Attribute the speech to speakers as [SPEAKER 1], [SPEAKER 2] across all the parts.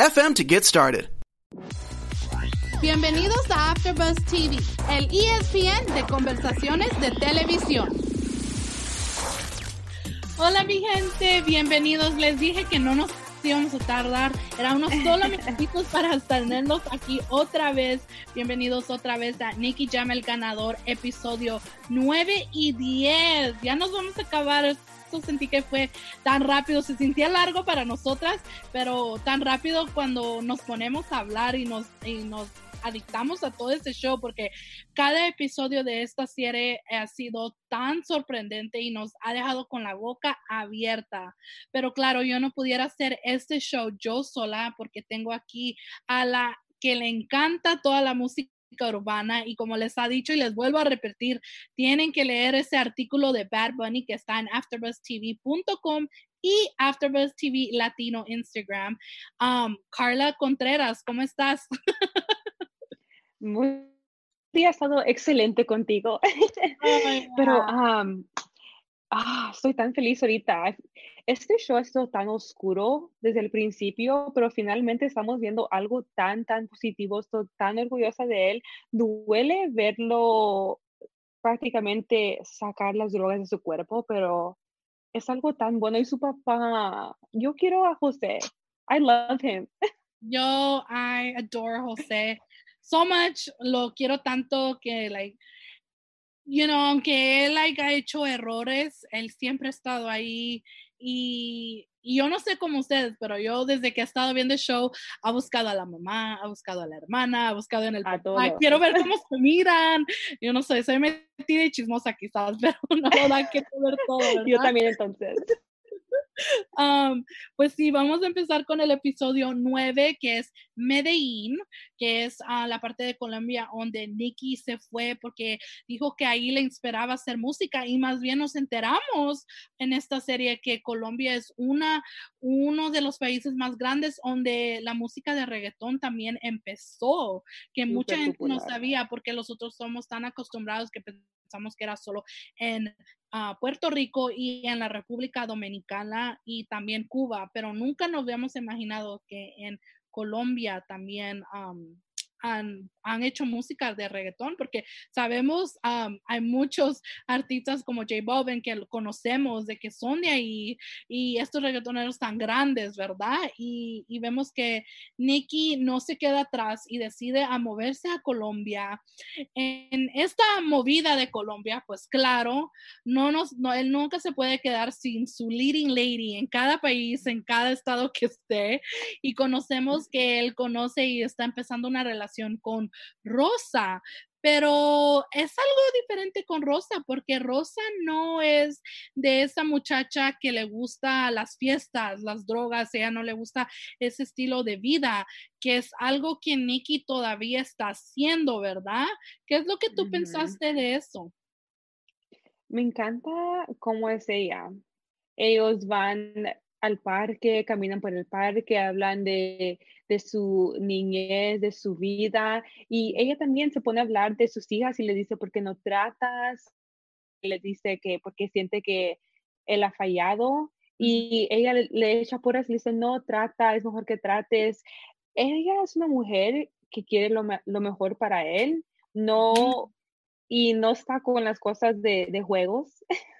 [SPEAKER 1] FM to get started.
[SPEAKER 2] Bienvenidos a AfterBuzz TV, el ESPN de conversaciones de televisión. Hola mi gente, bienvenidos. Les dije que no nos íbamos a tardar, era unos solo minutitos para tenerlos aquí otra vez. Bienvenidos otra vez a Nicky Jam el ganador, episodio 9 y 10. Ya nos vamos a acabar sentí que fue tan rápido, se sentía largo para nosotras, pero tan rápido cuando nos ponemos a hablar y nos, y nos adictamos a todo este show porque cada episodio de esta serie ha sido tan sorprendente y nos ha dejado con la boca abierta. Pero claro, yo no pudiera hacer este show yo sola porque tengo aquí a la que le encanta toda la música urbana y como les ha dicho y les vuelvo a repetir, tienen que leer ese artículo de Bad Bunny que está en afterbuzztv.com y Afterbuzz TV Latino Instagram. Um, Carla Contreras, ¿cómo estás?
[SPEAKER 3] Muy ha estado excelente contigo. Pero um, ah, estoy tan feliz ahorita. Este show ha sido tan oscuro desde el principio, pero finalmente estamos viendo algo tan, tan positivo. Estoy tan orgullosa de él. Duele verlo prácticamente sacar las drogas de su cuerpo, pero es algo tan bueno. Y su papá, yo quiero a José. I love him.
[SPEAKER 2] Yo, I adore José so much. Lo quiero tanto que, like, you know, aunque él haya hecho errores, él siempre ha estado ahí y, yo no sé cómo ustedes, pero yo desde que he estado viendo el show, ha buscado a la mamá, ha buscado a la hermana, ha buscado en el
[SPEAKER 3] a
[SPEAKER 2] papá. Quiero ver cómo se miran. Yo no sé, soy metida y chismosa quizás, pero no, da que ver todo.
[SPEAKER 3] Yo también entonces.
[SPEAKER 2] Um, pues sí, vamos a empezar con el episodio 9, que es Medellín, que es uh, la parte de Colombia donde Nicky se fue porque dijo que ahí le inspiraba hacer música y más bien nos enteramos en esta serie que Colombia es una, uno de los países más grandes donde la música de reggaetón también empezó, que mucha gente no sabía porque nosotros somos tan acostumbrados que pensamos que era solo en uh, Puerto Rico y en la República Dominicana y también Cuba, pero nunca nos habíamos imaginado que en Colombia también um, han, han, hecho música de reggaetón, porque sabemos, hay muchos artistas como J Balvin que conocemos de que son de ahí y estos reggaetoneros tan grandes, ¿verdad? Y, y, vemos que Nicky no se queda atrás y decide a moverse a Colombia. En esta movida de Colombia, pues claro, no nos, no, él nunca se puede quedar sin su leading lady en cada país, en cada estado que esté, y conocemos que él conoce y está empezando una relación con Rosa, pero es algo diferente con Rosa, porque Rosa no es de esa muchacha que le gusta las fiestas, las drogas, ella no le gusta ese estilo de vida, que es algo que Nikki todavía está haciendo, ¿verdad? ¿Qué es lo que tú pensaste de eso?
[SPEAKER 3] Me encanta cómo es ella. Ellos van al parque, caminan por el parque, hablan de, su niñez, de su vida, y ella también se pone a hablar de sus hijas y le dice, ¿por qué no tratas? Le dice que porque siente que él ha fallado, y ella le, echa puras y le dice, no, trata, es mejor que trates. Ella es una mujer que quiere lo, mejor para él, no, y no está con las cosas de, de juegos.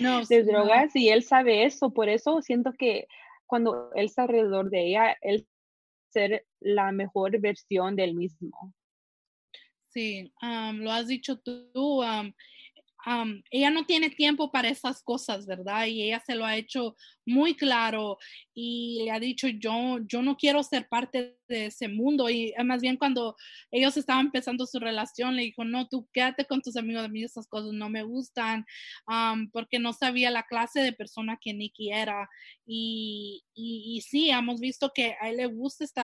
[SPEAKER 2] no,
[SPEAKER 3] de drogas y él sabe eso, por eso siento que cuando él está alrededor de ella, él ser la mejor versión del mismo.
[SPEAKER 2] Sí, lo has dicho tú, ella no tiene tiempo para esas cosas, ¿verdad? Y ella se lo ha hecho muy claro y le ha dicho, yo, yo no quiero ser parte de ese mundo. Y eh, más bien cuando ellos estaban empezando su relación, le dijo, no, tú quédate con tus amigos, a mí esas cosas no me gustan, porque no sabía la clase de persona que Nicky era. Y, y, sí, hemos visto que a él le gusta estar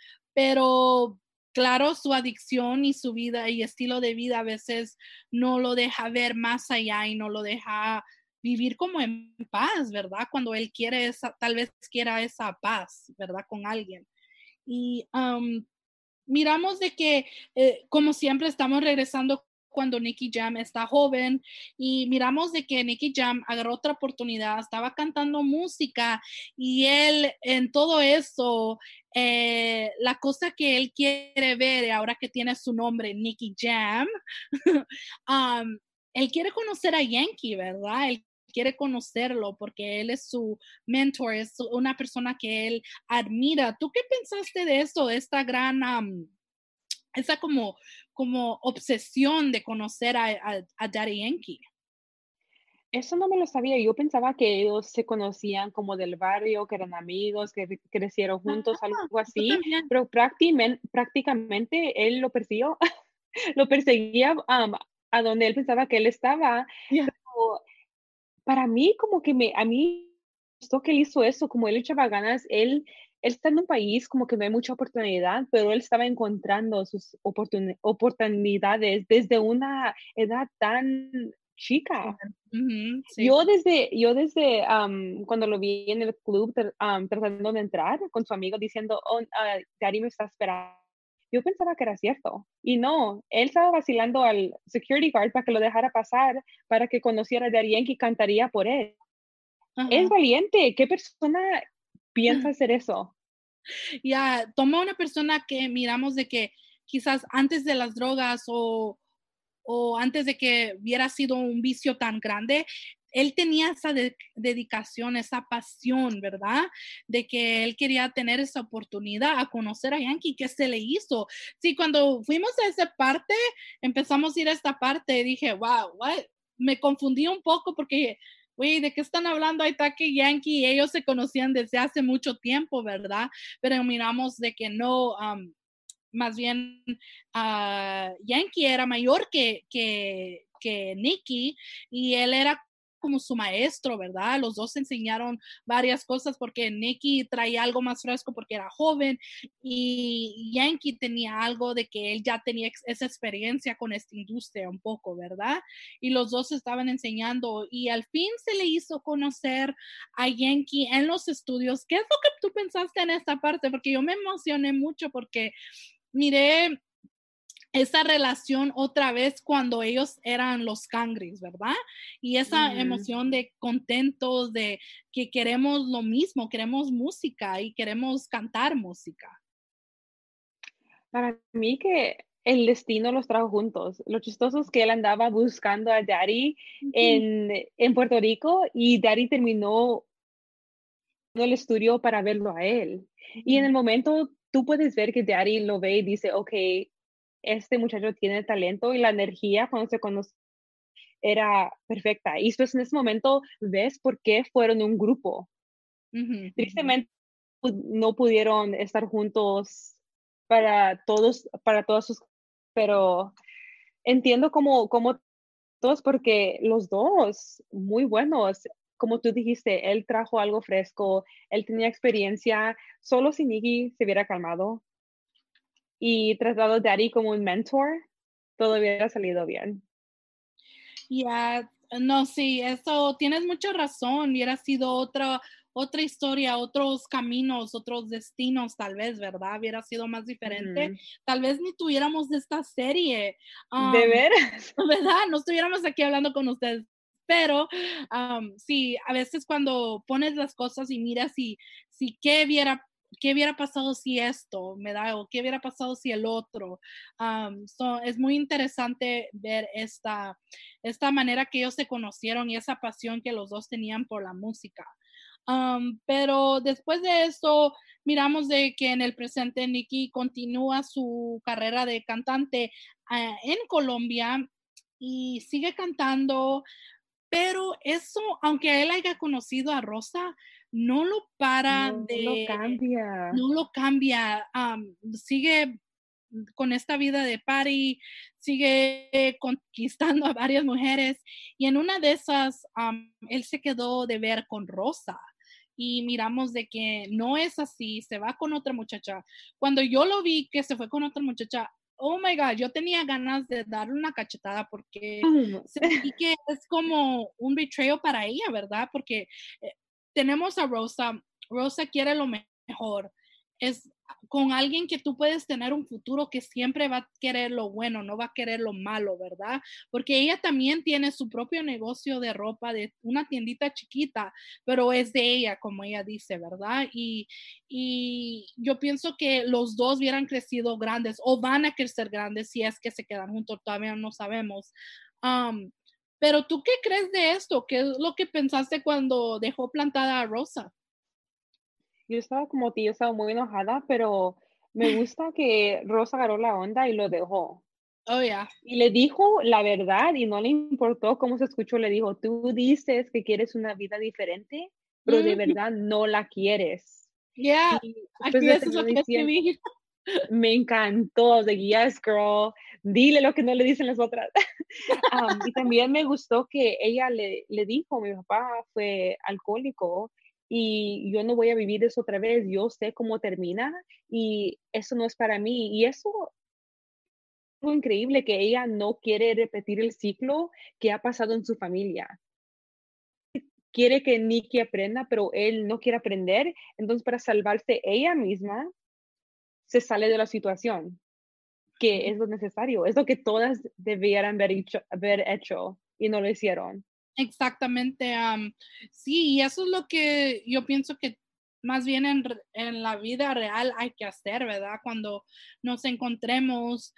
[SPEAKER 2] Pero claro, su adicción y su vida y estilo de vida a veces no lo deja ver más allá y no lo deja vivir como en paz, ¿verdad? Cuando él quiere esa, tal vez quiera esa paz, ¿verdad? Con alguien. Y um, miramos de que, eh, como siempre, estamos regresando cuando Nicky Jam está joven y miramos de que Nicky Jam agarró otra oportunidad, estaba cantando música y él en todo eso, eh, la cosa que él quiere ver ahora que tiene su nombre Nicky Jam, um, él quiere conocer a Yankee, ¿verdad? Él quiere conocerlo porque él es su mentor, es una persona que él admira. ¿Tú qué pensaste de eso, esta gran... Um, esa como, como obsesión de conocer a, a, a Daddy Yankee.
[SPEAKER 3] Eso no me lo sabía. Yo pensaba que ellos se conocían como del barrio, que eran amigos, que crecieron juntos,
[SPEAKER 2] Ah,
[SPEAKER 3] algo así. Pero prácticamente, prácticamente él lo persiguió, lo perseguía a donde él pensaba que él estaba. Pero para mí, como que me, a mí gustó que él hizo eso, como él echaba ganas, él, él está en un país como que no hay mucha oportunidad, pero él estaba encontrando sus oportuni- oportunidades desde una edad tan chica.
[SPEAKER 2] Sí.
[SPEAKER 3] Yo desde, yo desde am, cuando lo vi en el club tratando de entrar con su amigo diciendo, oh, ah, Daddy me está esperando. Yo pensaba que era cierto. Y no, él estaba vacilando al security guard para que lo dejara pasar, para que conociera a Daddy Yankee y cantaría por él. Es valiente. ¿Qué persona piensa hacer eso?
[SPEAKER 2] Ya, toma una persona que miramos de que quizás antes de las drogas o, o antes de que hubiera sido un vicio tan grande, él tenía esa de- dedicación, esa pasión, ¿verdad? De que él quería tener esa oportunidad a conocer a Yankee, que se le hizo. Sí, cuando fuimos a esa parte, empezamos a ir a esta parte, dije, wow, what? me confundí un poco porque güey, ¿de qué están hablando? Que Yankee ellos se conocían desde hace mucho tiempo, ¿verdad? Pero miramos de que no, um, más bien ah, Yankee era mayor que, que, que Nicky y él era como su maestro, ¿verdad? Los dos se enseñaron varias cosas porque Nicky traía algo más fresco porque era joven y Yankee tenía algo de que él ya tenía esa experiencia con esta industria un poco, ¿verdad? Y los dos estaban enseñando y al fin se le hizo conocer a Yankee en los estudios. ¿Qué es lo que tú pensaste en esta parte? Porque yo me emocioné mucho porque miré esa relación otra vez cuando ellos eran los cangris, ¿verdad? Y esa emoción de contentos, de que queremos lo mismo, queremos música y queremos cantar música.
[SPEAKER 3] Para mí que el destino los trajo juntos. Lo chistoso es que él andaba buscando a Daddy en, en Puerto Rico y Daddy terminó en el estudio para verlo a él. Y en el momento tú puedes ver que Daddy lo ve y dice, ok, este muchacho tiene talento y la energía cuando se conoce era perfecta. Y pues en ese momento ves por qué fueron un grupo. Tristemente pu- no pudieron estar juntos para todos, para todos sus, pero entiendo como, como todos, porque los dos, muy buenos, como tú dijiste, él trajo algo fresco, él tenía experiencia, solo si Nicky se hubiera calmado y tratado a Daddy como un mentor, todo hubiera salido bien.
[SPEAKER 2] Ya, no, sí, eso tienes mucha razón. Hubiera sido otra, otra historia, otros caminos, otros destinos, tal vez, ¿verdad? Hubiera sido más diferente. Tal vez ni tuviéramos esta serie.
[SPEAKER 3] ¿De
[SPEAKER 2] um,
[SPEAKER 3] veras?
[SPEAKER 2] ¿verdad? No estuviéramos aquí hablando con ustedes. Pero sí, a veces cuando pones las cosas y miras si, si qué hubiera, qué hubiera pasado si esto, me da, o qué hubiera pasado si el otro. am, so, es muy interesante ver esta, esta manera que ellos se conocieron y esa pasión que los dos tenían por la música. Um, pero después de eso, miramos de que en el presente Nicki continúa su carrera de cantante ah, en Colombia y sigue cantando, pero eso, aunque él haya conocido a Rosa, no lo para
[SPEAKER 3] No
[SPEAKER 2] de...
[SPEAKER 3] lo cambia.
[SPEAKER 2] No lo cambia, am, sigue con esta vida de party, sigue conquistando a varias mujeres y en una de esas él se quedó de ver con Rosa y miramos de que no es así, se va con otra muchacha. Cuando yo lo vi que se fue con otra muchacha, oh my God, yo tenía ganas de darle una cachetada porque sentí que es como un betrayal para ella, ¿verdad? Porque eh, tenemos a Rosa, Rosa quiere lo me- mejor, es con alguien que tú puedes tener un futuro que siempre va a querer lo bueno, no va a querer lo malo, ¿verdad? Porque ella también tiene su propio negocio de ropa, de una tiendita chiquita, pero es de ella, como ella dice, ¿verdad? Y, y yo pienso que los dos hubieran crecido grandes o van a crecer grandes si es que se quedan juntos, todavía no sabemos. Um, pero tú qué crees de esto? ¿Qué es lo que pensaste cuando dejó plantada a Rosa?
[SPEAKER 3] Yo estaba como ti, yo estaba muy enojada, pero me gusta que Rosa agarró la onda y lo dejó.
[SPEAKER 2] Oh, yeah.
[SPEAKER 3] Y le dijo la verdad y no le importó cómo se escuchó. Le dijo, tú dices que quieres una vida diferente, pero de verdad no la quieres.
[SPEAKER 2] Yeah,
[SPEAKER 3] Y
[SPEAKER 2] aquí eso es lo que
[SPEAKER 3] diciendo- me encantó, de yes, girl, dile lo que no le dicen las otras. Am, y también me gustó que ella le, le dijo, mi papá fue alcohólico y yo no voy a vivir eso otra vez, yo sé cómo termina y eso no es para mí. Y eso es increíble que ella no quiere repetir el ciclo que ha pasado en su familia. Quiere que Nikki aprenda, pero él no quiere aprender. Entonces, para salvarse ella misma, se sale de la situación, que es lo necesario, es lo que todas debieran haber hecho, y no lo hicieron.
[SPEAKER 2] Exactamente. am, sí, y eso es lo que yo pienso que más bien en, en la vida real hay que hacer, ¿verdad? Cuando nos encontremos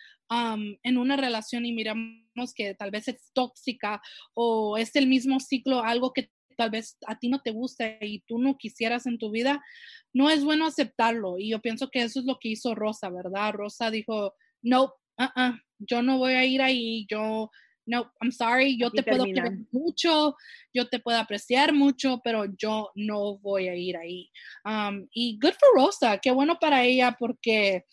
[SPEAKER 2] en una relación y miramos que tal vez es tóxica o es el mismo ciclo, algo que tal vez a ti no te gusta y tú no quisieras en tu vida, no es bueno aceptarlo. Y yo pienso que eso es lo que hizo Rosa, ¿verdad? Rosa dijo, no, uh-uh, yo no voy a ir ahí, yo, no, I'm sorry, yo te puedo querer mucho, yo te puedo apreciar mucho, pero yo no voy a ir ahí. Um, y good for Rosa, qué bueno para ella porque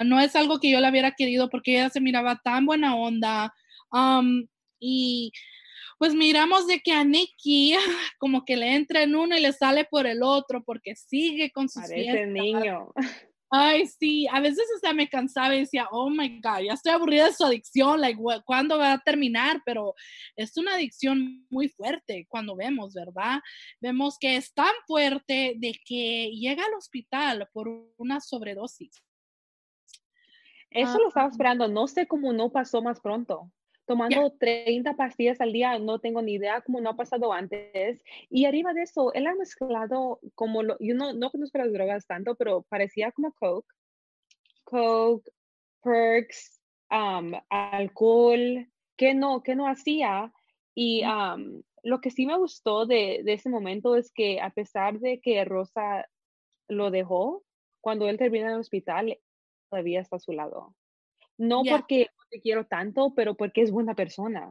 [SPEAKER 2] no es algo que yo la hubiera querido porque ella se miraba tan buena onda. Um, y pues miramos de que a Nikki como que le entra en uno y le sale por el otro porque sigue con sus
[SPEAKER 3] Parece
[SPEAKER 2] fiestas.
[SPEAKER 3] niño.
[SPEAKER 2] Ay, sí, a veces hasta me cansaba y decía, oh my God, ya estoy aburrida de su adicción, like, ¿cuándo va a terminar? Pero es una adicción muy fuerte cuando vemos, ¿verdad? Vemos que es tan fuerte de que llega al hospital por una sobredosis.
[SPEAKER 3] Eso lo estaba
[SPEAKER 2] Ah.
[SPEAKER 3] esperando, no sé cómo no pasó más pronto. Tomando 30 pastillas al día, no tengo ni idea cómo no ha pasado antes. Y arriba de eso, él ha mezclado como, lo, yo no, no conozco las drogas tanto, pero parecía como Coke, Coke, Perks, um, alcohol, que no, que no hacía. Y um, lo que sí me gustó de, de ese momento es que a pesar de que Rosa lo dejó, cuando él termina en el hospital, todavía está a su lado. No porque quiero tanto, pero porque es buena persona.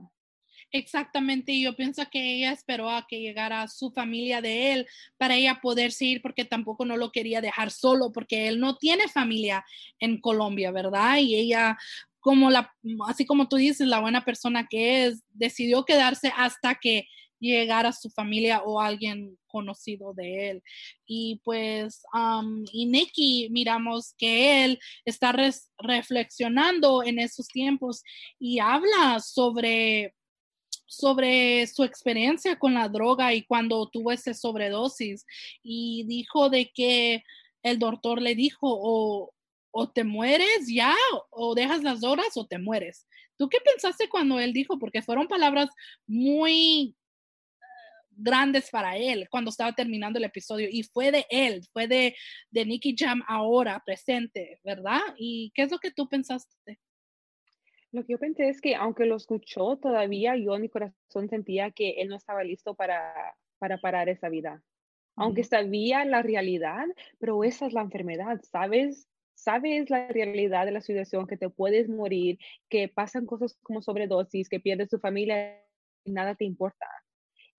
[SPEAKER 2] Exactamente, y yo pienso que ella esperó a que llegara su familia de él para ella poderse ir porque tampoco no lo quería dejar solo porque él no tiene familia en Colombia, ¿verdad? Y ella como la así como tú dices, la buena persona que es, decidió quedarse hasta que llegara su familia o alguien conocido de él. Y pues, y Nicky, miramos que él está reflexionando en esos tiempos y habla sobre sobre su experiencia con la droga y cuando tuvo ese sobredosis y dijo de que el doctor le dijo o, o te mueres ya o dejas las drogas o te mueres. ¿Tú qué pensaste cuando él dijo? Porque fueron palabras muy grandes para él cuando estaba terminando el episodio y fue de él, fue de, de Nicky Jam ahora presente, ¿verdad? ¿Y qué es lo que tú pensaste?
[SPEAKER 3] Lo que yo pensé es que aunque lo escuchó, todavía yo en mi corazón sentía que él no estaba listo para, para parar esa vida. aunque sabía la realidad, pero esa es la enfermedad, ¿sabes? Sabes la realidad de la situación, que te puedes morir, que pasan cosas como sobredosis, que pierdes tu familia y nada te importa.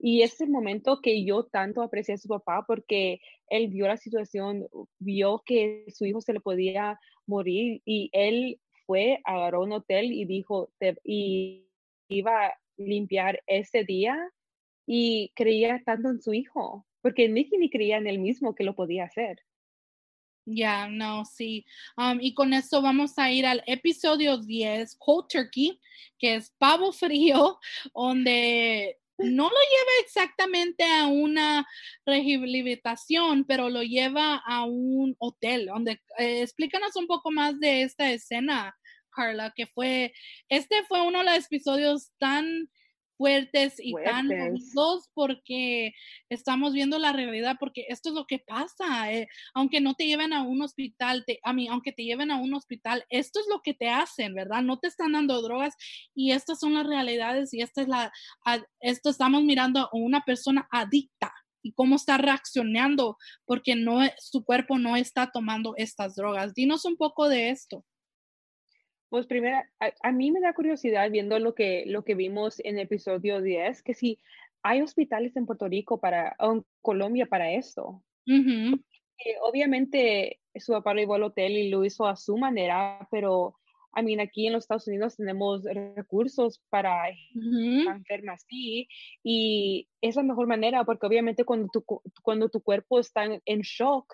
[SPEAKER 3] Y ese momento que yo tanto aprecié a su papá porque él vio la situación, vio que su hijo se le podía morir y él fue, agarró un hotel y dijo, y iba a limpiar ese día y creía tanto en su hijo, porque Nicky ni creía en él mismo que lo podía hacer.
[SPEAKER 2] Ya, no, sí. Um, y con eso vamos a ir al episodio 10, Cold Turkey, que es pavo frío, donde no lo lleva exactamente a una rehabilitación, pero lo lleva a un hotel, donde eh, explícanos un poco más de esta escena, Carla, que fue, este fue uno de los episodios tan fuertes y tan bonitos porque estamos viendo la realidad, porque esto es lo que pasa, eh, aunque no te lleven a un hospital, te, a mí, aunque te lleven a un hospital, esto es lo que te hacen, ¿verdad? No te están dando drogas y estas son las realidades y esta es la, esto estamos mirando a una persona adicta y cómo está reaccionando porque no, su cuerpo no está tomando estas drogas. Dinos un poco de esto.
[SPEAKER 3] Pues primero, a, mí me da curiosidad viendo lo que, lo que vimos en el episodio 10, que si hay hospitales en Puerto Rico para, o en Colombia para esto. Eh, obviamente su papá lo llevó al hotel y lo hizo a su manera, pero I mean, aquí en los Estados Unidos tenemos recursos para enfermas así y es la mejor manera porque obviamente cuando tu, cuando tu cuerpo está en shock,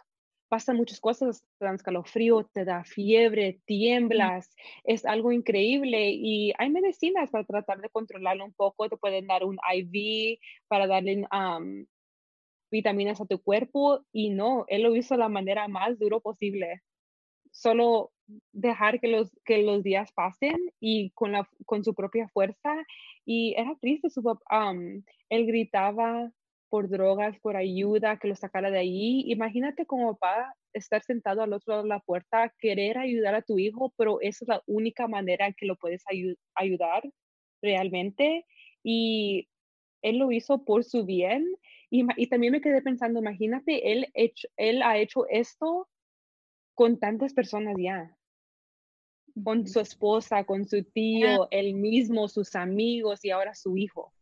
[SPEAKER 3] pasan muchas cosas, te dan escalofrío, te da fiebre, tiemblas, es algo increíble y hay medicinas para tratar de controlarlo un poco, te pueden dar un IV para darle vitaminas a tu cuerpo y no, él lo hizo de la manera más duro posible. Solo dejar que los, que los días pasen y con, la, con su propia fuerza y era triste, su, él gritaba, por drogas, por ayuda, que lo sacara de ahí. Imagínate como papá estar sentado al otro lado de la puerta, querer ayudar a tu hijo, pero esa es la única manera en que lo puedes ayudar realmente. Y él lo hizo por su bien. Y, y, también me quedé pensando, imagínate, él, hecho, él ha hecho esto con tantas personas ya. Con su esposa, con su tío, él mismo, sus amigos y ahora su hijo.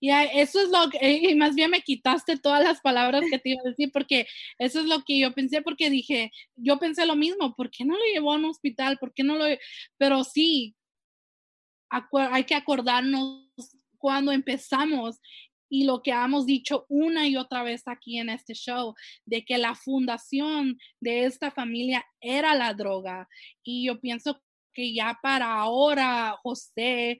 [SPEAKER 2] Y eso es lo que, y más bien me quitaste todas las palabras que te iba a decir, porque eso es lo que yo pensé, porque dije, yo pensé lo mismo, ¿por qué no lo llevó a un hospital? ¿Por qué no lo.? Pero sí, hay que acordarnos cuando empezamos y lo que hemos dicho una y otra vez aquí en este show, de que la fundación de esta familia era la droga. Y yo pienso que ya para ahora José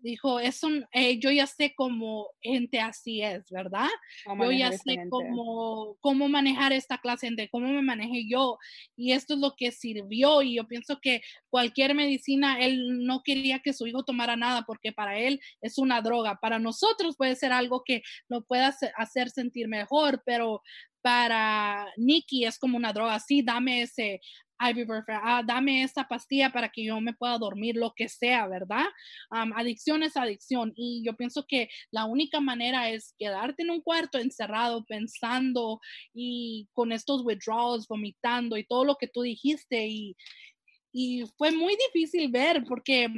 [SPEAKER 2] dijo, eso, eh, yo ya sé cómo gente así es, ¿verdad? Yo ya sé cómo, cómo manejar esta clase de cómo me manejé yo. Y esto es lo que sirvió. Y yo pienso que cualquier medicina, él no quería que su hijo tomara nada porque para él es una droga. Para nosotros puede ser algo que lo pueda hacer sentir mejor, pero para Nikki es como una droga. Sí, dame ese ibuprofen, ah, dame esta pastilla para que yo me pueda dormir, lo que sea, ¿verdad? adicción es adicción y yo pienso que la única manera es quedarte en un cuarto encerrado pensando y con estos withdrawals, vomitando y todo lo que tú dijiste y, y fue muy difícil ver porque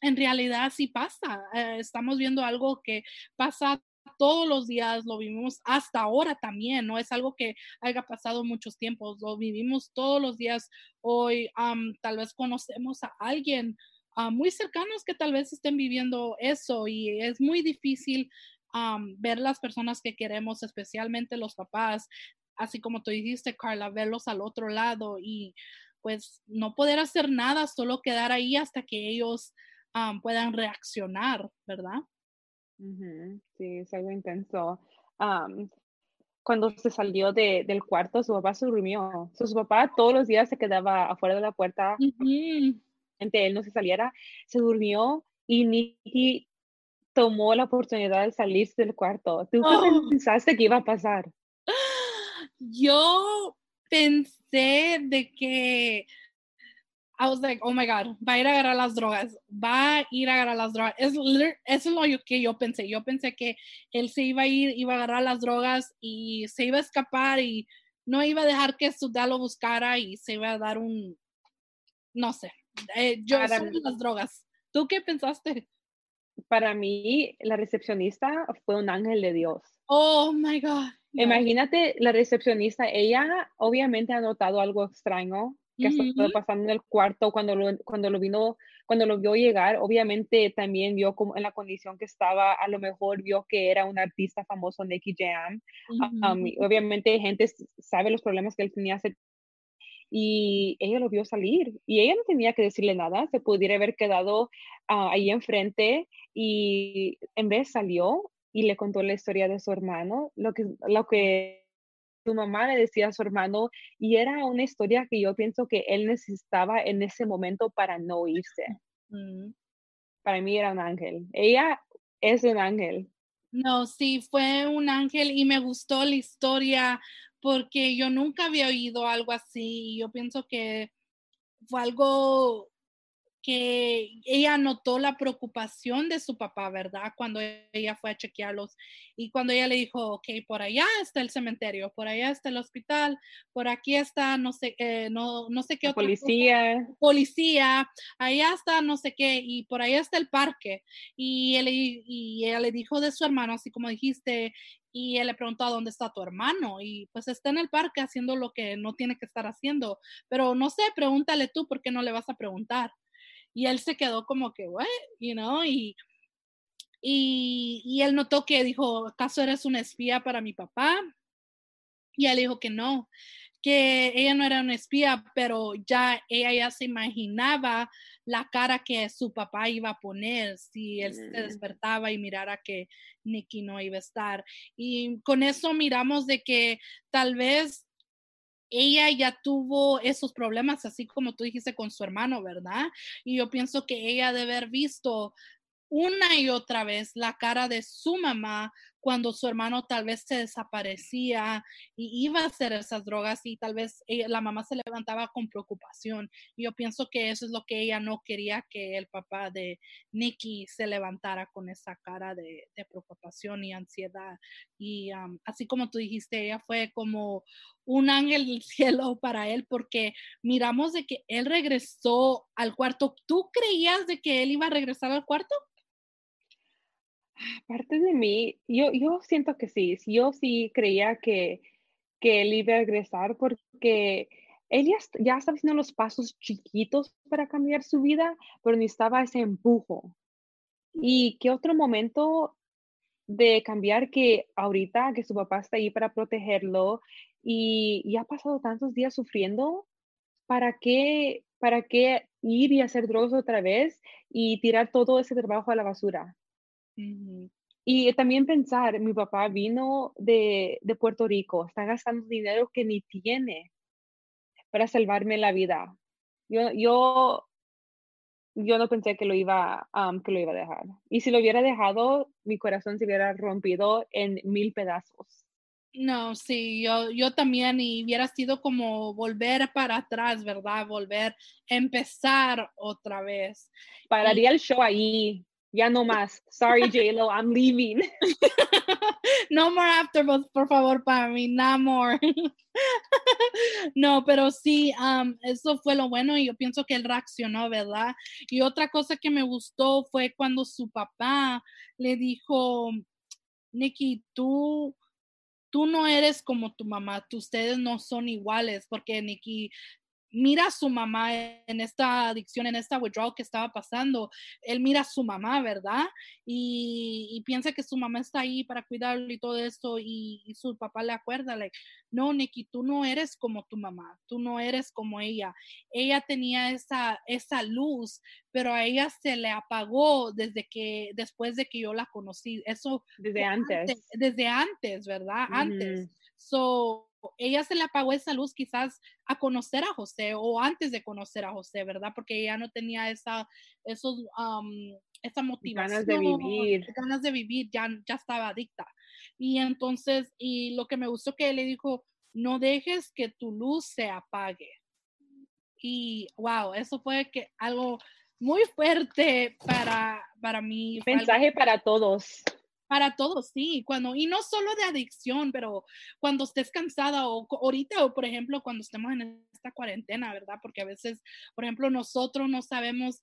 [SPEAKER 2] en realidad sí pasa. Eh, estamos viendo algo que pasa todos los días, lo vivimos hasta ahora también, no es algo que haya pasado muchos tiempos, lo vivimos todos los días. Hoy tal vez conocemos a alguien uh, muy cercanos que tal vez estén viviendo eso y es muy difícil ver las personas que queremos, especialmente los papás, así como tú dijiste, Carla, verlos al otro lado y pues no poder hacer nada, solo quedar ahí hasta que ellos puedan reaccionar, ¿verdad?
[SPEAKER 3] Sí, es algo intenso. cuando se salió de, del cuarto, su papá se durmió. Su, papá todos los días se quedaba afuera de la puerta. Uh él no se saliera, se durmió y Nikki tomó la oportunidad de salirse del cuarto. ¿Tú qué oh. pensaste que iba a pasar?
[SPEAKER 2] Yo pensé de que I was like, oh my God, va a ir a agarrar las drogas, va a ir a agarrar las drogas. Es, eso es lo que yo pensé. Yo pensé que él se iba a ir, iba a agarrar las drogas y se iba a escapar y no iba a dejar que su dad lo buscara y se iba a dar un, no sé, eh, yo
[SPEAKER 3] Para mí-
[SPEAKER 2] las drogas. ¿Tú qué pensaste?
[SPEAKER 3] Para mí, la recepcionista fue un ángel de Dios.
[SPEAKER 2] Oh my God.
[SPEAKER 3] Imagínate, la recepcionista, ella obviamente ha notado algo extraño que estaba
[SPEAKER 2] Ujú.
[SPEAKER 3] pasando en el cuarto cuando lo, cuando lo vino, cuando lo vio llegar, obviamente también vio como en la condición que estaba, a lo mejor vio que era un artista famoso, Nicky Jam. Um, y obviamente gente sabe los problemas que él tenía hace y ella lo vio salir y ella no tenía que decirle nada, se pudiera haber quedado ah, ahí enfrente y en vez salió y le contó la historia de su hermano, lo que, lo que su mamá le decía a su hermano y era una historia que yo pienso que él necesitaba en ese momento para no irse.
[SPEAKER 2] Mm.
[SPEAKER 3] Para mí era un ángel. Ella es un ángel.
[SPEAKER 2] No, sí, fue un ángel y me gustó la historia porque yo nunca había oído algo así y yo pienso que fue algo que ella notó la preocupación de su papá, ¿verdad? Cuando ella fue a chequearlos y cuando ella le dijo, ok, por allá está el cementerio, por allá está el hospital, por aquí está, no sé, eh, no, no sé qué
[SPEAKER 3] La
[SPEAKER 2] otra cosa
[SPEAKER 3] policía,
[SPEAKER 2] policía, allá está no sé qué, y por allá está el parque. Y, él, y ella le dijo de su hermano, así como dijiste, y él le preguntó a dónde está tu hermano, y pues está en el parque haciendo lo que no tiene que estar haciendo, pero no sé, pregúntale tú, ¿por qué no le vas a preguntar? Y él se quedó como que, what, you know, y, y, y él notó que dijo, ¿acaso eres una espía para mi papá? Y él dijo que no, que ella no era una espía, pero ya ella ya se imaginaba la cara que su papá iba a poner si él se
[SPEAKER 3] Mm.
[SPEAKER 2] despertaba y mirara que Nicky no iba a estar. Y con eso miramos de que tal vez ella ya tuvo esos problemas, así como tú dijiste con su hermano, ¿verdad? Y yo pienso que ella debe haber visto una y otra vez la cara de su mamá cuando su hermano tal vez se desaparecía y iba a hacer esas drogas y tal vez ella- la mamá se levantaba con preocupación. Yo pienso que eso es lo que ella no quería que el papá de Nicky se levantara con esa cara de, de preocupación y ansiedad. Y um, así como tú dijiste, ella fue como un ángel del cielo para él porque miramos de que él regresó al cuarto. ¿Tú creías de que él iba a regresar al cuarto?
[SPEAKER 3] Parte de mí, yo, yo siento que sí, yo sí creía que, que él iba a regresar porque él ya, ya estaba haciendo los pasos chiquitos para cambiar su vida, pero necesitaba ese empujo. ¿Y qué otro momento de cambiar que ahorita que su papá está ahí para protegerlo y, y ha pasado tantos días sufriendo? ¿Para qué, para qué ir y hacer drogas otra vez y tirar todo ese trabajo a la basura? Y también pensar, mi papá vino de, de Puerto Rico, está gastando dinero que ni tiene para salvarme la vida. Yo, yo, yo no pensé que lo iba, que lo iba a dejar. Y si lo hubiera dejado, mi corazón se hubiera rompido en mil pedazos.
[SPEAKER 2] No, sí, yo, yo también y hubiera sido como volver para atrás, ¿verdad? Volver empezar otra vez.
[SPEAKER 3] Pararía el show ahí. Ya no más. Sorry, J-Lo, I'm leaving.
[SPEAKER 2] no more afterbirth, por favor, para mí, no more. no, pero sí, um, eso fue lo bueno y yo pienso que él reaccionó, ¿verdad? Y otra cosa que me gustó fue cuando su papá le dijo, Nikki, tú, tú no eres como tu mamá, tú, ustedes no son iguales, porque Nikki mira a su mamá en esta adicción, en esta withdrawal que estaba pasando. Él mira a su mamá, ¿verdad? Y, y piensa que su mamá está ahí para cuidarlo y todo esto. Y, y su papá le acuerda, like, no, Nikki, tú no eres como tu mamá, tú no eres como ella. Ella tenía esa, esa luz, pero a ella se le apagó desde que, después de que yo la conocí. Eso
[SPEAKER 3] Desde
[SPEAKER 2] fue
[SPEAKER 3] antes.
[SPEAKER 2] desde antes, ¿verdad? Antes. So, ella se le apagó esa luz quizás a conocer a José o antes de conocer a José, ¿verdad? Porque ella no tenía esa, esos, um, esa motivación.
[SPEAKER 3] Ganas de vivir.
[SPEAKER 2] Ganas de vivir, ya, ya estaba adicta. Y entonces, y lo que me gustó que él le dijo, no dejes que tu luz se apague. y wow, eso fue que algo muy fuerte para, para mí. algo-
[SPEAKER 3] Mensaje para todos.
[SPEAKER 2] Para todos, sí, cuando, y no solo de adicción, pero cuando estés cansada o ahorita, o por ejemplo, cuando estemos en esta cuarentena, ¿verdad? Porque a veces, por ejemplo, nosotros no sabemos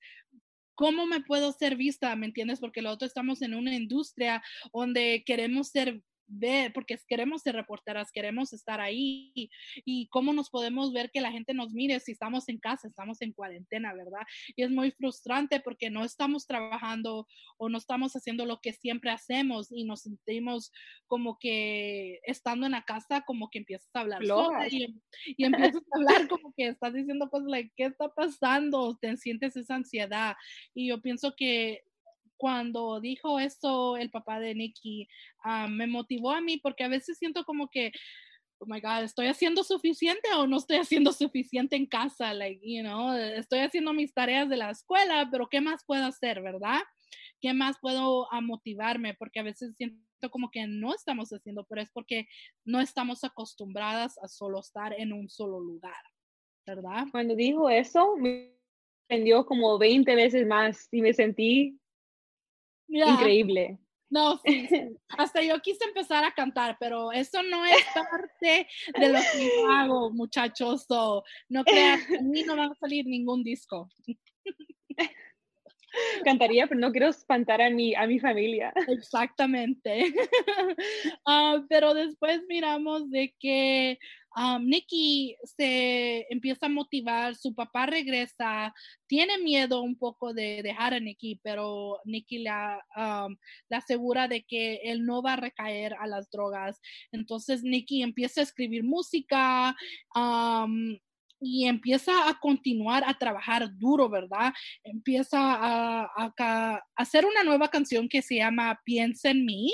[SPEAKER 2] cómo me puedo ser vista, ¿me entiendes? Porque nosotros estamos en una industria donde queremos ser ver, porque queremos ser reporteras, queremos estar ahí y cómo nos podemos ver que la gente nos mire si estamos en casa, estamos en cuarentena, ¿verdad? Y es muy frustrante porque no estamos trabajando o no estamos haciendo lo que siempre hacemos y nos sentimos como que estando en la casa, como que empiezas a hablar sola y, y empiezas a hablar como que estás diciendo cosas like, ¿qué está pasando? Te sientes esa ansiedad. Y yo pienso que cuando dijo eso el papá de Nicky, ah, me motivó a mí porque a veces siento como que, oh my God, ¿estoy haciendo suficiente o no estoy haciendo suficiente en casa? Like, you know, estoy haciendo mis tareas de la escuela, pero ¿qué más puedo hacer, verdad? ¿Qué más puedo a motivarme? Porque a veces siento como que no estamos haciendo, pero es porque no estamos acostumbradas a solo estar en un solo lugar, ¿verdad?
[SPEAKER 3] Cuando dijo eso, me prendió como 20 veces más y me sentí Increíble.
[SPEAKER 2] No, sí, sí. Hasta yo quise empezar a cantar, pero eso no es parte de lo que yo hago, muchachos. So, no crean, a mí no va a salir ningún disco.
[SPEAKER 3] Cantaría, pero no quiero espantar a mi, a mi familia.
[SPEAKER 2] Exactamente. Ah, pero después miramos de que um, Nikki se empieza a motivar, su papá regresa, tiene miedo un poco de dejar a Nikki, pero Nikki la, um, asegura de que él no va a recaer a las drogas. Entonces Nikki empieza a escribir música. y empieza a continuar a trabajar duro, ¿verdad? Empieza a, a hacer una nueva canción que se llama Piensa en mí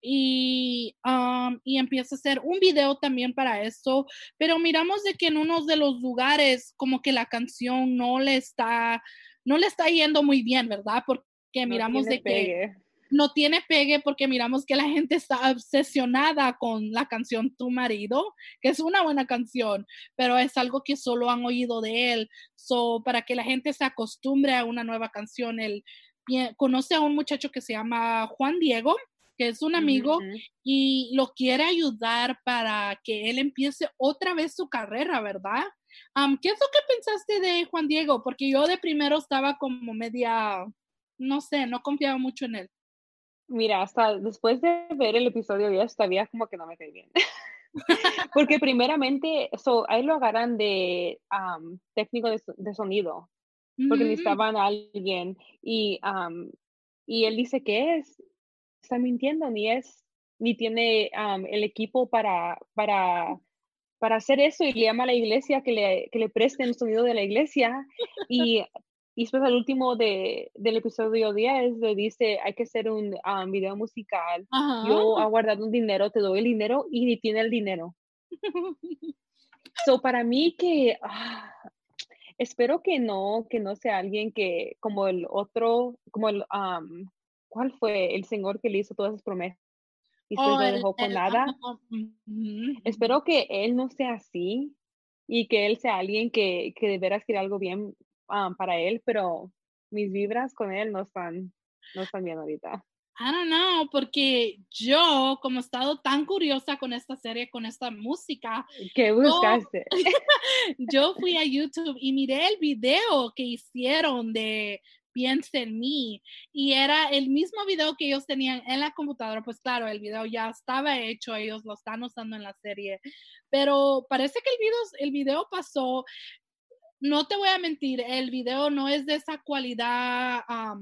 [SPEAKER 2] y, um, y empieza a hacer un video también para eso, pero miramos de que en unos de los lugares como que la canción no le está, no le está yendo muy bien, ¿verdad? Porque
[SPEAKER 3] No
[SPEAKER 2] miramos de que no tiene pegue porque miramos que la gente está obsesionada con la canción Tu marido, que es una buena canción, pero es algo que solo han oído de él. So, para que la gente se acostumbre a una nueva canción, él conoce a un muchacho que se llama Juan Diego, que es un amigo y lo quiere ayudar para que él empiece otra vez su carrera, ¿verdad? Am, ¿Qué es lo que pensaste de Juan Diego? Porque yo de primero estaba como media, no sé, no confiaba mucho en él.
[SPEAKER 3] Mira, hasta después de ver el episodio ya todavía como que no me cae bien. Porque primeramente, so, ahí lo agarran de am, técnico de, de sonido, porque necesitaban a alguien y, am, y él dice que es, está mintiendo, ni es, ni tiene am, el equipo para, para, para hacer eso y le llama a la iglesia que le, que le presten el sonido de la iglesia y, y después al último de, del episodio 10 le dice hay que hacer un am, video musical,
[SPEAKER 2] Ajá.
[SPEAKER 3] yo he guardado un dinero, te doy el dinero y ni tiene el dinero. So, para mí que ah, espero que no, que no sea alguien que como el otro, como el, am, ¿cuál fue el señor que le hizo todas esas promesas y se
[SPEAKER 2] Oh,
[SPEAKER 3] lo dejó con
[SPEAKER 2] el-
[SPEAKER 3] nada?
[SPEAKER 2] ajá, ujú.
[SPEAKER 3] Espero que él no sea así y que él sea alguien que, que de veras quiera algo bien am, para él, pero mis vibras con él no están, no están bien ahorita.
[SPEAKER 2] I don't know, porque yo, como he estado tan curiosa con esta serie, con esta música,
[SPEAKER 3] ¿Qué buscaste?
[SPEAKER 2] yo fui a YouTube y miré el video que hicieron de Piensa en mí y era el mismo video que ellos tenían en la computadora, pues claro, el video ya estaba hecho, ellos lo están usando en la serie, pero parece que el video, el video pasó, no te voy a mentir, el video no es de esa cualidad ah,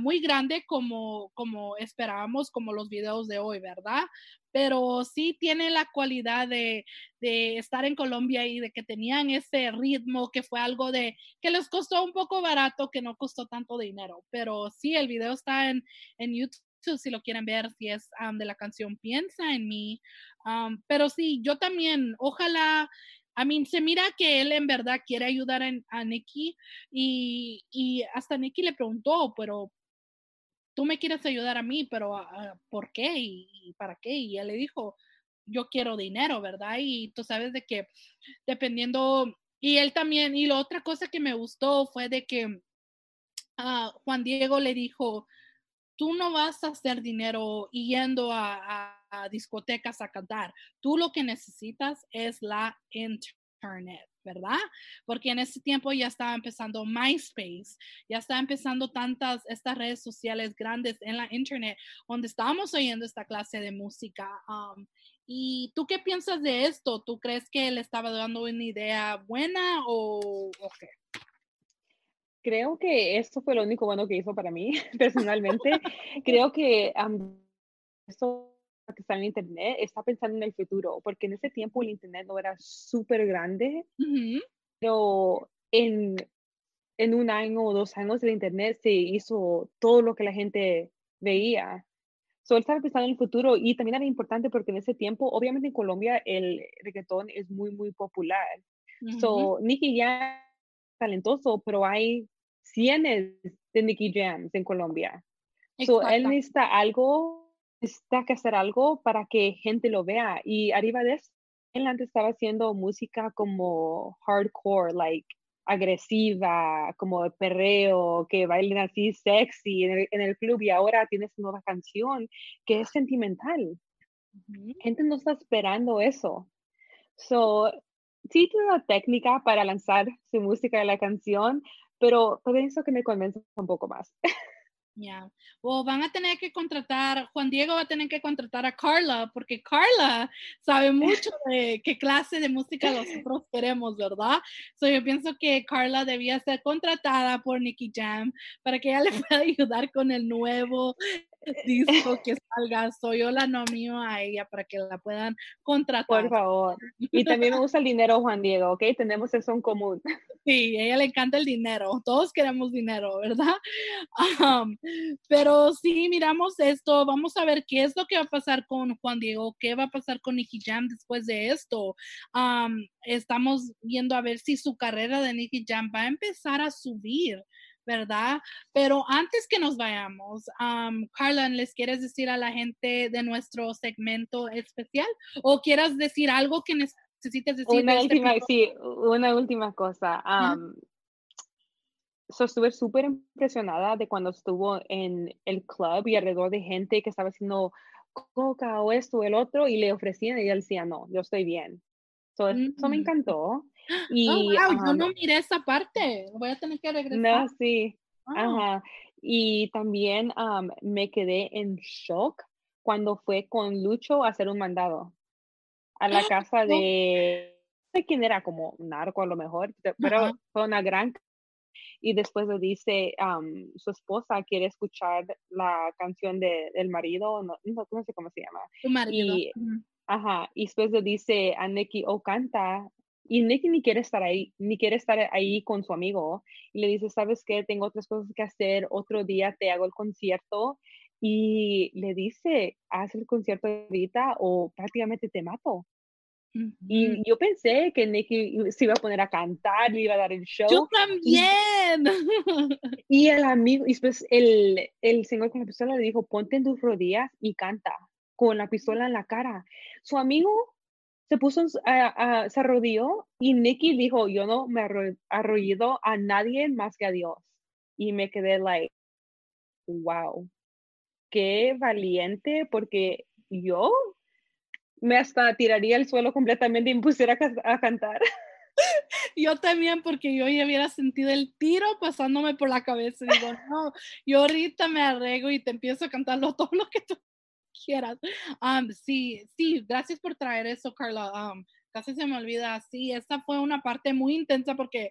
[SPEAKER 2] muy grande como, como esperábamos, como los videos de hoy, ¿verdad? Pero sí tiene la cualidad de, de estar en Colombia y de que tenían ese ritmo, que fue algo de que les costó un poco barato, que no costó tanto dinero. Pero sí, el video está en, en YouTube si lo quieren ver, si es am, de la canción Piensa en mí. Am, pero sí, yo también, ojalá, a mí se mira que él en verdad quiere ayudar a Nicky y, y hasta Nicky le preguntó, pero tú me quieres ayudar a mí, pero ah, ¿por qué? ¿Y, para qué? Y él le dijo, yo quiero dinero, ¿verdad? Y tú sabes de que dependiendo Y él también, y la otra cosa que me gustó fue de que ah, Juan Diego le dijo, tú no vas a hacer dinero yendo a discotecas a cantar, tú lo que necesitas es la internet. ¿Verdad? Porque en ese tiempo ya estaba empezando MySpace, ya estaba empezando tantas estas redes sociales grandes en la internet donde estábamos oyendo esta clase de música. um, ¿Y tú qué piensas de esto? ¿Tú crees que él estaba dando una idea buena o, qué?
[SPEAKER 3] Creo que esto fue lo único bueno que hizo para mí, personalmente. Creo que am, esto que está en internet está pensando en el futuro, porque en ese tiempo el internet no era súper grande,
[SPEAKER 2] Ujú,
[SPEAKER 3] pero en, en un año o dos años el internet se hizo todo lo que la gente veía. So, él estaba pensando en el futuro y también era importante porque en ese tiempo, obviamente en Colombia el reggaetón es muy, muy popular.
[SPEAKER 2] ujú,
[SPEAKER 3] So, Nicky Jam es talentoso, pero hay cientos de Nicky Jams en Colombia. So, él necesita algo, necesita que hacer algo para que gente lo vea. Y arriba de eso, él antes estaba haciendo música como hardcore, like agresiva, como perreo, que bailen así sexy en el, en el club y ahora tiene su nueva canción que es sentimental. Gente no está esperando eso. So, sí tiene una técnica para lanzar su música de la canción, pero pienso que me convence un poco más.
[SPEAKER 2] Ya. O van a tener que contratar, Juan Diego va a tener que contratar a Carla, porque Carla sabe mucho de qué clase de música nosotros queremos, ¿verdad? So, yo pienso que Carla debía ser contratada por Nicky Jam para que ella le pueda ayudar con el nuevo disco que salga. Soy yo la nomino a ella para que la puedan contratar.
[SPEAKER 3] Por favor. Y también me gusta el dinero, Juan Diego, ¿ok? Tenemos eso en común.
[SPEAKER 2] Sí, a ella le encanta el dinero. Todos queremos dinero, ¿verdad? Am, pero sí, miramos esto. Vamos a ver qué es lo que va a pasar con Juan Diego, qué va a pasar con Nicky Jam después de esto. Am, estamos viendo a ver si su carrera de Nicky Jam va a empezar a subir. ¿Verdad? Pero antes que nos vayamos, am, Carla, ¿les quieres decir a la gente de nuestro segmento especial? ¿O quieras decir algo que necesites decir? de
[SPEAKER 3] Una
[SPEAKER 2] este
[SPEAKER 3] última,
[SPEAKER 2] episodio?
[SPEAKER 3] sí, una última cosa. am, so, estuve súper impresionada de cuando estuvo en el club y alrededor de gente que estaba haciendo coca o esto o el otro y le ofrecían y él decía, no, yo estoy bien. So, eso me
[SPEAKER 2] Mm. Oh,
[SPEAKER 3] Y,
[SPEAKER 2] wow, yo
[SPEAKER 3] am,
[SPEAKER 2] no miré esa parte. Voy a tener que regresar.
[SPEAKER 3] no, sí,
[SPEAKER 2] Wow.
[SPEAKER 3] ajá. Y también am, me quedé en shock cuando fue con Lucho a hacer un mandado a la casa
[SPEAKER 2] No.
[SPEAKER 3] de, no sé quién era, como narco a lo mejor, pe- pero
[SPEAKER 2] Ajá.
[SPEAKER 3] fue una gran y después le dice am, su esposa quiere escuchar la canción de, del marido, no, no, no sé cómo se llama.
[SPEAKER 2] Tu marido.
[SPEAKER 3] Y,
[SPEAKER 2] Ujú.
[SPEAKER 3] ajá, y después le dice a Nicky, oh, canta. Y Nicky ni quiere estar ahí, ni quiere estar ahí con su amigo. Y le dice, ¿sabes qué? Tengo otras cosas que hacer, otro día te hago el concierto. Y le dice, haz el concierto ahorita o prácticamente te mato. Y yo pensé que Nicky se iba a poner a cantar, le iba a dar el show.
[SPEAKER 2] Yo también.
[SPEAKER 3] Y el amigo, y después el, el señor con la pistola le dijo, ponte en tus rodillas y canta con la pistola en la cara. Su amigo se puso, a- a- se arrodilló y Nicky dijo, yo no me arro- arrodillo a nadie más que a Dios. Y me quedé like, wow, qué valiente, porque yo me hasta tiraría al suelo completamente y me pusiera a, ca- a cantar.
[SPEAKER 2] Yo también, porque yo ya hubiera sentido el tiro pasándome por la cabeza. Y digo, no, yo ahorita me arreglo y te empiezo a cantarlo todo lo que tú quieras. Am, sí, sí, gracias por traer eso, Carla. Am, casi se me olvida. Sí, esta fue una parte muy intensa porque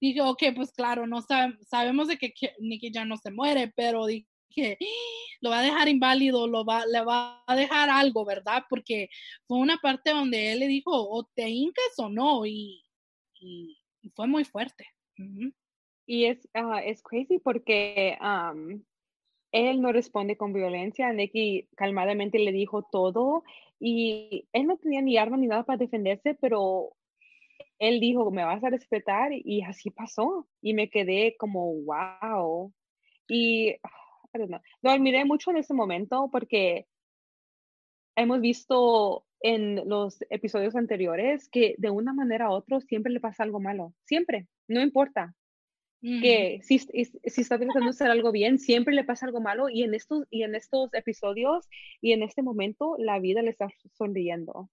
[SPEAKER 2] dije, ok, pues claro, no sab- sabemos de que que Nicky ya no se muere, pero dije, lo va a dejar inválido, lo va, le va a dejar algo, ¿verdad? Porque fue una parte donde él le dijo, o te hincas o no, y, y, y fue muy fuerte. Ujú.
[SPEAKER 3] Y es, ah, es crazy porque am, él no responde con violencia. Nicky calmadamente le dijo todo y él no tenía ni arma ni nada para defenderse, pero él dijo, me vas a respetar y así pasó. Y me quedé como, wow. Y. Lo admiré mucho en ese momento porque hemos visto en los episodios anteriores que de una manera u otra siempre le pasa algo malo, siempre, no importa.
[SPEAKER 2] Mm.
[SPEAKER 3] Que si, si está tratando de hacer algo bien, siempre le pasa algo malo y en estos, y en estos episodios y en este momento la vida le está sonriendo.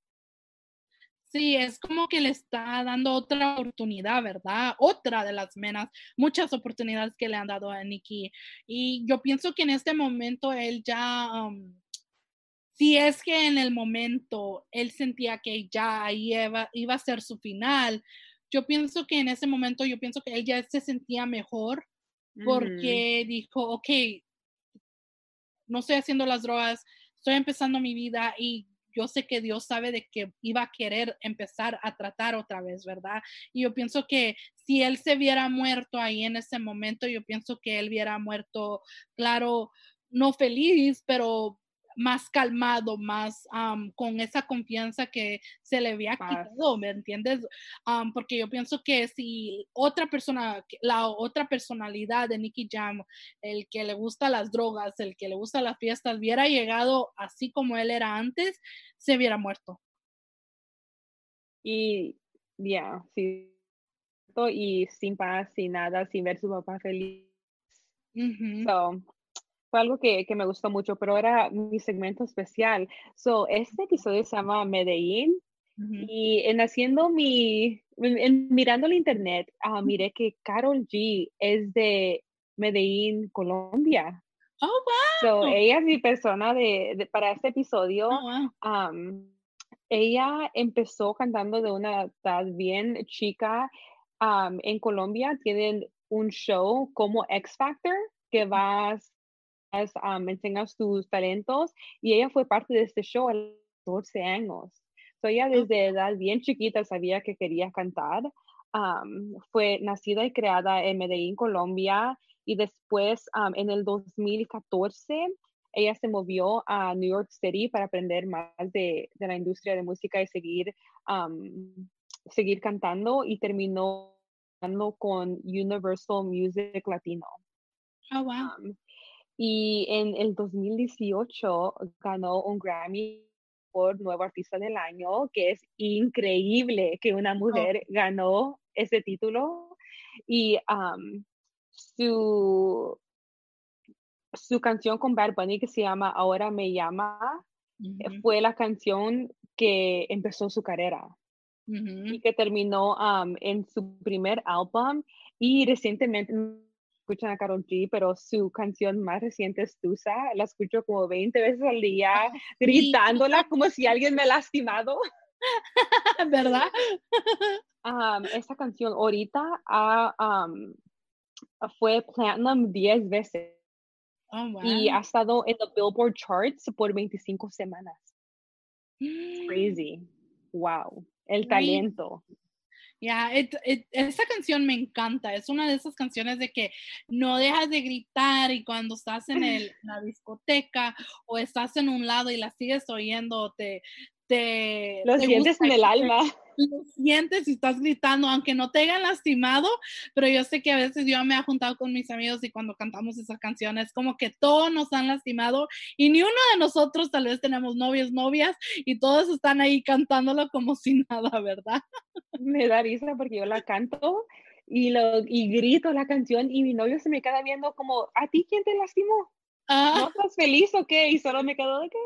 [SPEAKER 2] Sí, es como que le está dando otra oportunidad, ¿verdad? Otra de las menas, muchas oportunidades que le han dado a Nicky. Y yo pienso que en este momento él ya, um, si es que en el momento él sentía que ya iba, iba a ser su final, yo pienso que en ese momento, yo pienso que él ya se sentía mejor porque dijo, ok, no estoy haciendo las drogas, estoy empezando mi vida y yo sé que Dios sabe de que iba a querer empezar a tratar otra vez, ¿verdad? Y yo pienso que si él se hubiera muerto ahí en ese momento, yo pienso que él hubiera muerto, claro, no feliz, pero más calmado, más con esa confianza que se le había quitado, ¿me entiendes? Porque yo pienso que si otra persona, la otra personalidad de Nicky Jam, el que le gusta las drogas, el que le gusta las fiestas, hubiera llegado así como él era antes, se hubiera muerto.
[SPEAKER 3] Y ya, sí. Y sin paz, sin nada, sin ver su papá feliz. So, fue algo que, que me gustó mucho, pero era mi segmento especial. So, este episodio se llama Medellín
[SPEAKER 2] Ujú.
[SPEAKER 3] y en haciendo mi, en- en- mirando el internet, ah, miré que Carol G es de Medellín, Colombia.
[SPEAKER 2] Oh,
[SPEAKER 3] So,
[SPEAKER 2] wow.
[SPEAKER 3] ella es mi persona de, de- para este episodio.
[SPEAKER 2] Oh, wow.
[SPEAKER 3] ella empezó cantando de una edad bien chica. am, en Colombia tienen un show como X Factor que vas, vas, am, enseñas tus talentos y ella fue parte de este show a los 14 años. So, ella desde edad bien chiquita sabía que quería cantar. Am, fue nacida y creada en Medellín, Colombia y después am, en el 2014 ella se movió a New York City para aprender más de, de la industria de música y seguir, am, seguir cantando y terminó con Universal Music Latino.
[SPEAKER 2] Oh, wow.
[SPEAKER 3] Y en el 2018 ganó un Grammy por Nuevo Artista del Año, que es increíble que una mujer ganó ese título. Y su, su canción con Bad Bunny que se llama Ahora me llama eh, fue la canción que empezó su carrera y que terminó am, en su primer álbum y recientemente escuchan a Karol G, pero su canción más reciente es Tusa, la escucho como 20 veces al día gritándola como si alguien me ha lastimado.
[SPEAKER 2] ¿Verdad?
[SPEAKER 3] Am, esa canción ahorita am, fue platinum 10 veces
[SPEAKER 2] Oh, wow.
[SPEAKER 3] y ha estado en the Billboard charts por 25 semanas. Crazy. Wow. El talento.
[SPEAKER 2] Ya, it- it- esa canción me encanta. Es una de esas canciones de que no dejas de gritar y cuando estás en el- la discoteca o estás en un lado y la sigues oyendo, te, te,
[SPEAKER 3] Lo
[SPEAKER 2] te
[SPEAKER 3] sientes
[SPEAKER 2] gusta
[SPEAKER 3] en el alma.
[SPEAKER 2] Lo sientes y estás gritando, aunque no te hayan lastimado, pero yo sé que a veces yo me he juntado con mis amigos y cuando cantamos esas canciones, como que todos nos han lastimado y ni uno de nosotros tal vez tenemos novios, novias y todos están ahí cantándolo como si nada, ¿verdad?
[SPEAKER 3] Me da risa porque yo la canto y, lo, y grito la canción y mi novio se me queda viendo como, ¿a ti quién te lastimó?
[SPEAKER 2] Ah,
[SPEAKER 3] ¿No estás feliz o qué? Y solo me quedo de que...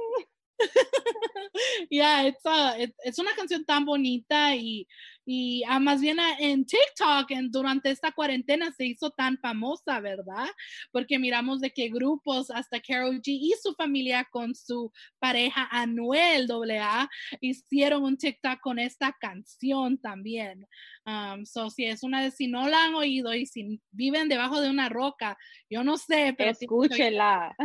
[SPEAKER 2] Ya, it's a- it- es una canción tan bonita y, y ah, más bien ah, en TikTok en, durante esta cuarentena se hizo tan famosa, ¿verdad? Porque miramos de qué grupos, hasta Carol G y su familia con su pareja Anuel AA hicieron un TikTok con esta canción también. Um, so, si es una de si no la han oído y si viven debajo de una roca, yo no sé, pero oír-
[SPEAKER 3] Escúchenla,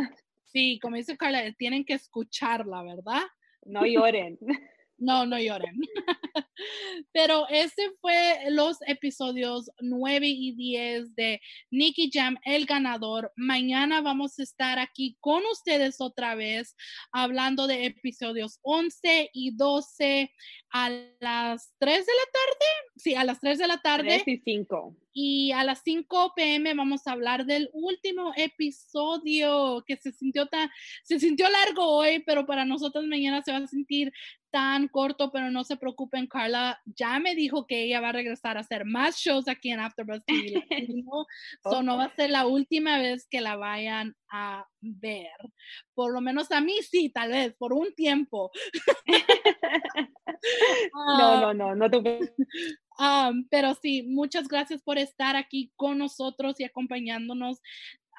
[SPEAKER 2] sí, como dice Carla, tienen que escucharla, ¿verdad?
[SPEAKER 3] no lloren.
[SPEAKER 2] No, no lloren. Pero este fue los episodios 9 y 10 de Nicky Jam, el ganador. Mañana vamos a estar aquí con ustedes otra vez hablando de episodios 11 y 12 a las 3 de la tarde. Sí, a las 3 de la tarde.
[SPEAKER 3] 3 y 5.
[SPEAKER 2] Y a las 5 pm vamos a hablar del último episodio que se sintió tan, se sintió largo hoy, pero para nosotros mañana se va a sentir tan corto, pero no se preocupen, Carla ya me dijo que ella va a regresar a hacer más shows aquí en AfterBuzz TV. so no va a ser la última vez que la vayan a ver. Por lo menos a mí sí, tal vez, por un tiempo.
[SPEAKER 3] no, no, no, no te
[SPEAKER 2] Um, pero sí, muchas gracias por estar aquí con nosotros y acompañándonos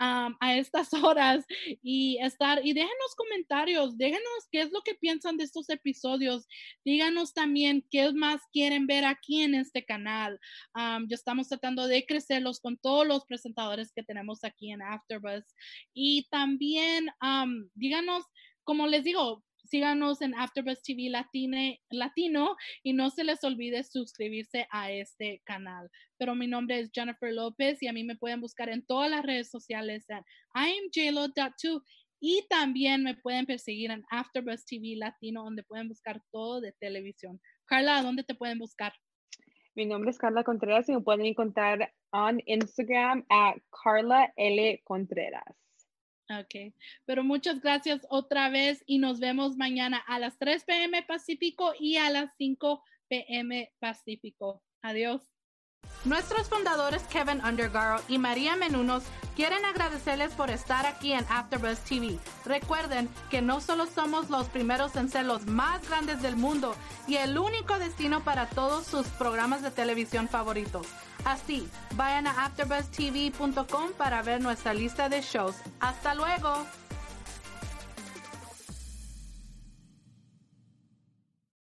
[SPEAKER 2] um, a estas horas y estar y déjenos comentarios, déjenos qué es lo que piensan de estos episodios, díganos también qué más quieren ver aquí en este canal. Um, ya estamos tratando de crecerlos con todos los presentadores que tenemos aquí en AfterBuzz y también díganos, como les digo, síganos en AfterBuzz TV Latino y no se les olvide suscribirse a este canal. Pero mi nombre es Jennifer López y a mí me pueden buscar en todas las redes sociales en IamJLo.2 y también me pueden perseguir en AfterBuzz TV Latino donde pueden buscar todo de televisión. Carla, ¿dónde te pueden buscar?
[SPEAKER 3] Mi nombre es Carla Contreras y me pueden encontrar en Instagram a Carla L. Contreras.
[SPEAKER 2] Ok, pero muchas gracias otra vez y nos vemos mañana a las 3 pm Pacífico y a las 5 pm Pacífico. Adiós. Nuestros fundadores Kevin Undergaro y María Menunos quieren agradecerles por estar aquí en AfterBuzz TV. Recuerden que no solo somos los primeros en ser los más grandes del mundo y el único destino para todos sus programas de televisión favoritos. Así, vayan a AfterBuzzTV.com para ver nuestra lista de shows. ¡Hasta luego!